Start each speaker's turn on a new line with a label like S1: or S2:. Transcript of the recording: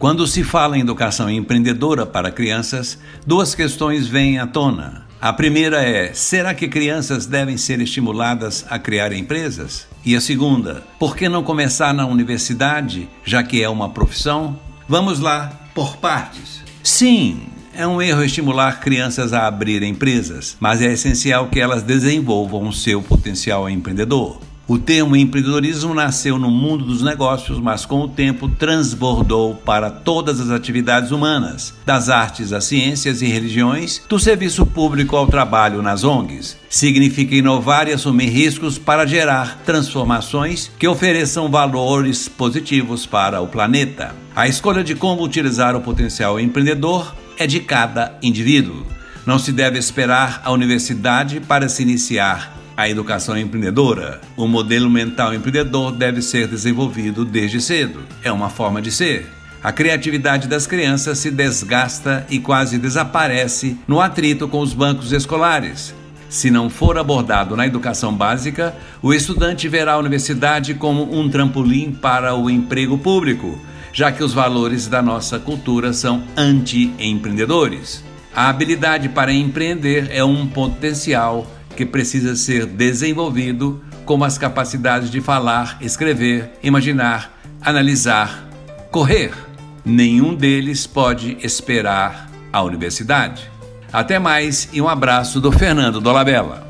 S1: Quando se fala em educação empreendedora para crianças, duas questões vêm à tona. A primeira é: será que crianças devem ser estimuladas a criar empresas? E a segunda: por que não começar na universidade, já que é uma profissão? Vamos lá, por partes. Sim, é um erro estimular crianças a abrir empresas, mas é essencial que elas desenvolvam seu potencial empreendedor. O termo empreendedorismo nasceu no mundo dos negócios, mas com o tempo transbordou para todas as atividades humanas, das artes às ciências e religiões, do serviço público ao trabalho nas ONGs. Significa inovar e assumir riscos para gerar transformações que ofereçam valores positivos para o planeta. A escolha de como utilizar o potencial empreendedor é de cada indivíduo. Não se deve esperar a universidade para se iniciar a educação empreendedora. O modelo mental empreendedor deve ser desenvolvido desde cedo. É uma forma de ser. A criatividade das crianças se desgasta e quase desaparece no atrito com os bancos escolares. Se não for abordado na educação básica, o estudante verá a universidade como um trampolim para o emprego público, já que os valores da nossa cultura são anti-empreendedores. A habilidade para empreender é um potencial que precisa ser desenvolvido, como as capacidades de falar, escrever, imaginar, analisar, correr. Nenhum deles pode esperar a universidade. Até mais e um abraço do Fernando Dolabella.